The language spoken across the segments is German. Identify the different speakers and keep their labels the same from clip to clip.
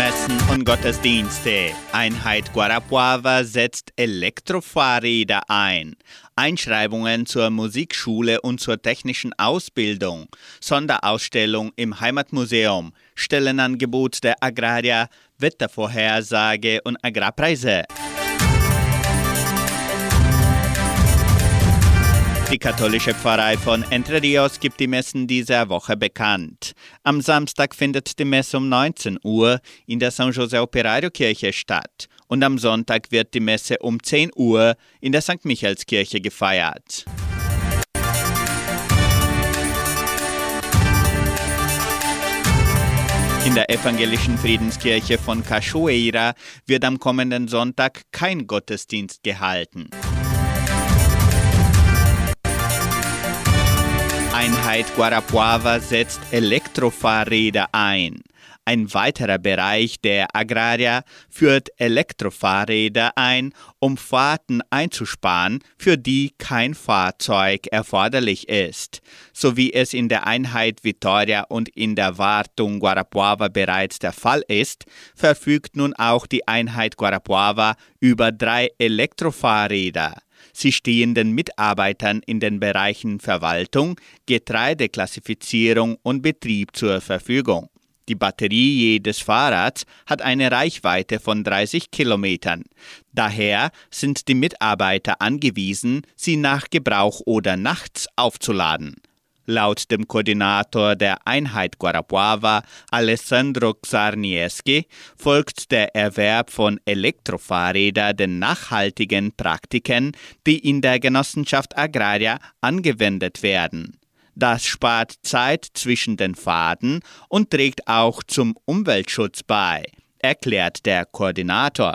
Speaker 1: Messen und Gottesdienste. Einheit Guarapuava setzt Elektrofahrräder ein. Einschreibungen zur Musikschule und zur technischen Ausbildung. Sonderausstellung im Heimatmuseum. Stellenangebot der Agraria. Wettervorhersage und Agrarpreise. Die katholische Pfarrei von Entre Rios gibt die Messen dieser Woche bekannt. Am Samstag findet die Messe um 19 Uhr in der San José Operario Kirche statt und am Sonntag wird die Messe um 10 Uhr in der St. Michaelskirche gefeiert. In der evangelischen Friedenskirche von Cachoeira wird am kommenden Sonntag kein Gottesdienst gehalten. Einheit Guarapuava setzt Elektrofahrräder ein. Ein weiterer Bereich der Agraria führt Elektrofahrräder ein, um Fahrten einzusparen, für die kein Fahrzeug erforderlich ist. So wie es in der Einheit Vitoria und in der Wartung Guarapuava bereits der Fall ist, verfügt nun auch die Einheit Guarapuava über drei Elektrofahrräder. Sie stehen den Mitarbeitern in den Bereichen Verwaltung, Getreideklassifizierung und Betrieb zur Verfügung. Die Batterie jedes Fahrrads hat eine Reichweite von 30 Kilometern. Daher sind die Mitarbeiter angewiesen, sie nach Gebrauch oder nachts aufzuladen. Laut dem Koordinator der Einheit Guarapuava, Alessandro Czarniewski, folgt der Erwerb von Elektrofahrrädern den nachhaltigen Praktiken, die in der Genossenschaft Agraria angewendet werden. Das spart Zeit zwischen den Fahrten und trägt auch zum Umweltschutz bei, erklärt der Koordinator.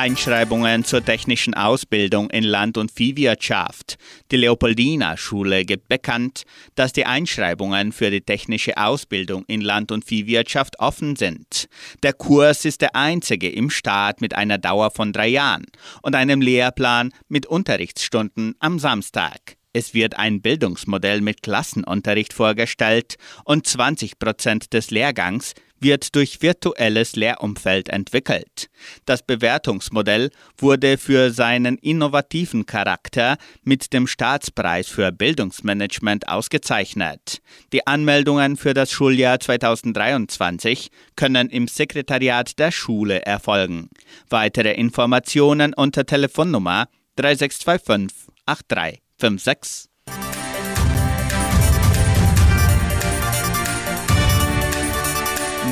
Speaker 1: Einschreibungen zur technischen Ausbildung in Land- und Viehwirtschaft. Die Leopoldina-Schule gibt bekannt, dass die Einschreibungen für die technische Ausbildung in Land- und Viehwirtschaft offen sind. Der Kurs ist der einzige im Staat mit einer Dauer von drei Jahren und einem Lehrplan mit Unterrichtsstunden am Samstag. Es wird ein Bildungsmodell mit Klassenunterricht vorgestellt und 20 Prozent des Lehrgangs wird durch virtuelles Lehrumfeld entwickelt. Das Bewertungsmodell wurde für seinen innovativen Charakter mit dem Staatspreis für Bildungsmanagement ausgezeichnet. Die Anmeldungen für das Schuljahr 2023 können im Sekretariat der Schule erfolgen. Weitere Informationen unter Telefonnummer 3625 83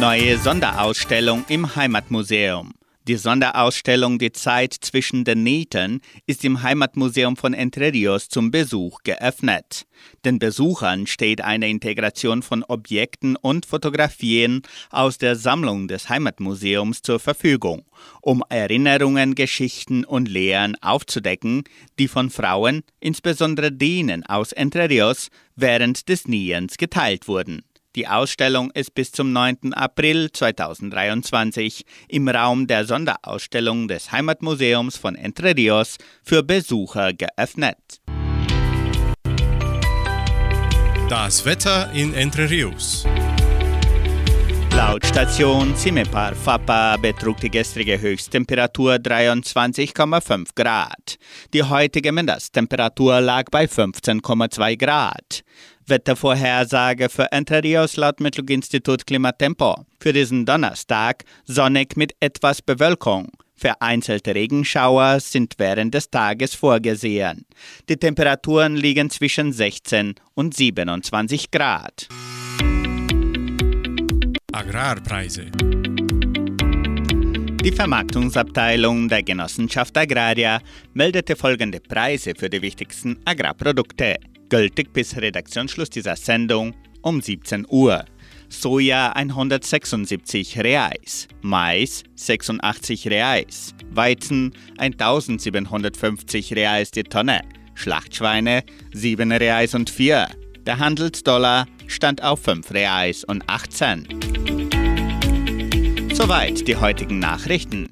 Speaker 1: Neue Sonderausstellung im Heimatmuseum. Die Sonderausstellung Die Zeit zwischen den Nähten ist im Heimatmuseum von Entre Rios zum Besuch geöffnet. Den Besuchern steht eine Integration von Objekten und Fotografien aus der Sammlung des Heimatmuseums zur Verfügung, um Erinnerungen, Geschichten und Lehren aufzudecken, die von Frauen, insbesondere denen aus Entre Rios, während des Niens geteilt wurden. Die Ausstellung ist bis zum 9. April 2023 im Raum der Sonderausstellung des Heimatmuseums von Entre Rios für Besucher geöffnet.
Speaker 2: Das Wetter in Entre Rios.
Speaker 1: Laut Station Cimepar Fapa betrug die gestrige Höchsttemperatur 23,5 Grad. Die heutige Mindesttemperatur lag bei 15,2 Grad. Wettervorhersage für Entre Rios laut Metlog-Institut Klimatempo. Für diesen Donnerstag sonnig mit etwas Bewölkung. Vereinzelte Regenschauer sind während des Tages vorgesehen. Die Temperaturen liegen zwischen 16 und 27 Grad. Die Vermarktungsabteilung der Genossenschaft Agraria meldete folgende Preise für die wichtigsten Agrarprodukte, gültig bis Redaktionsschluss dieser Sendung um 17 Uhr. Soja 176 Reais, Mais 86 Reais, Weizen 1750 Reais die Tonne, Schlachtschweine 7 Reais und 4. Der Handelsdollar stand auf 5 Reais und 18. Soweit die heutigen Nachrichten.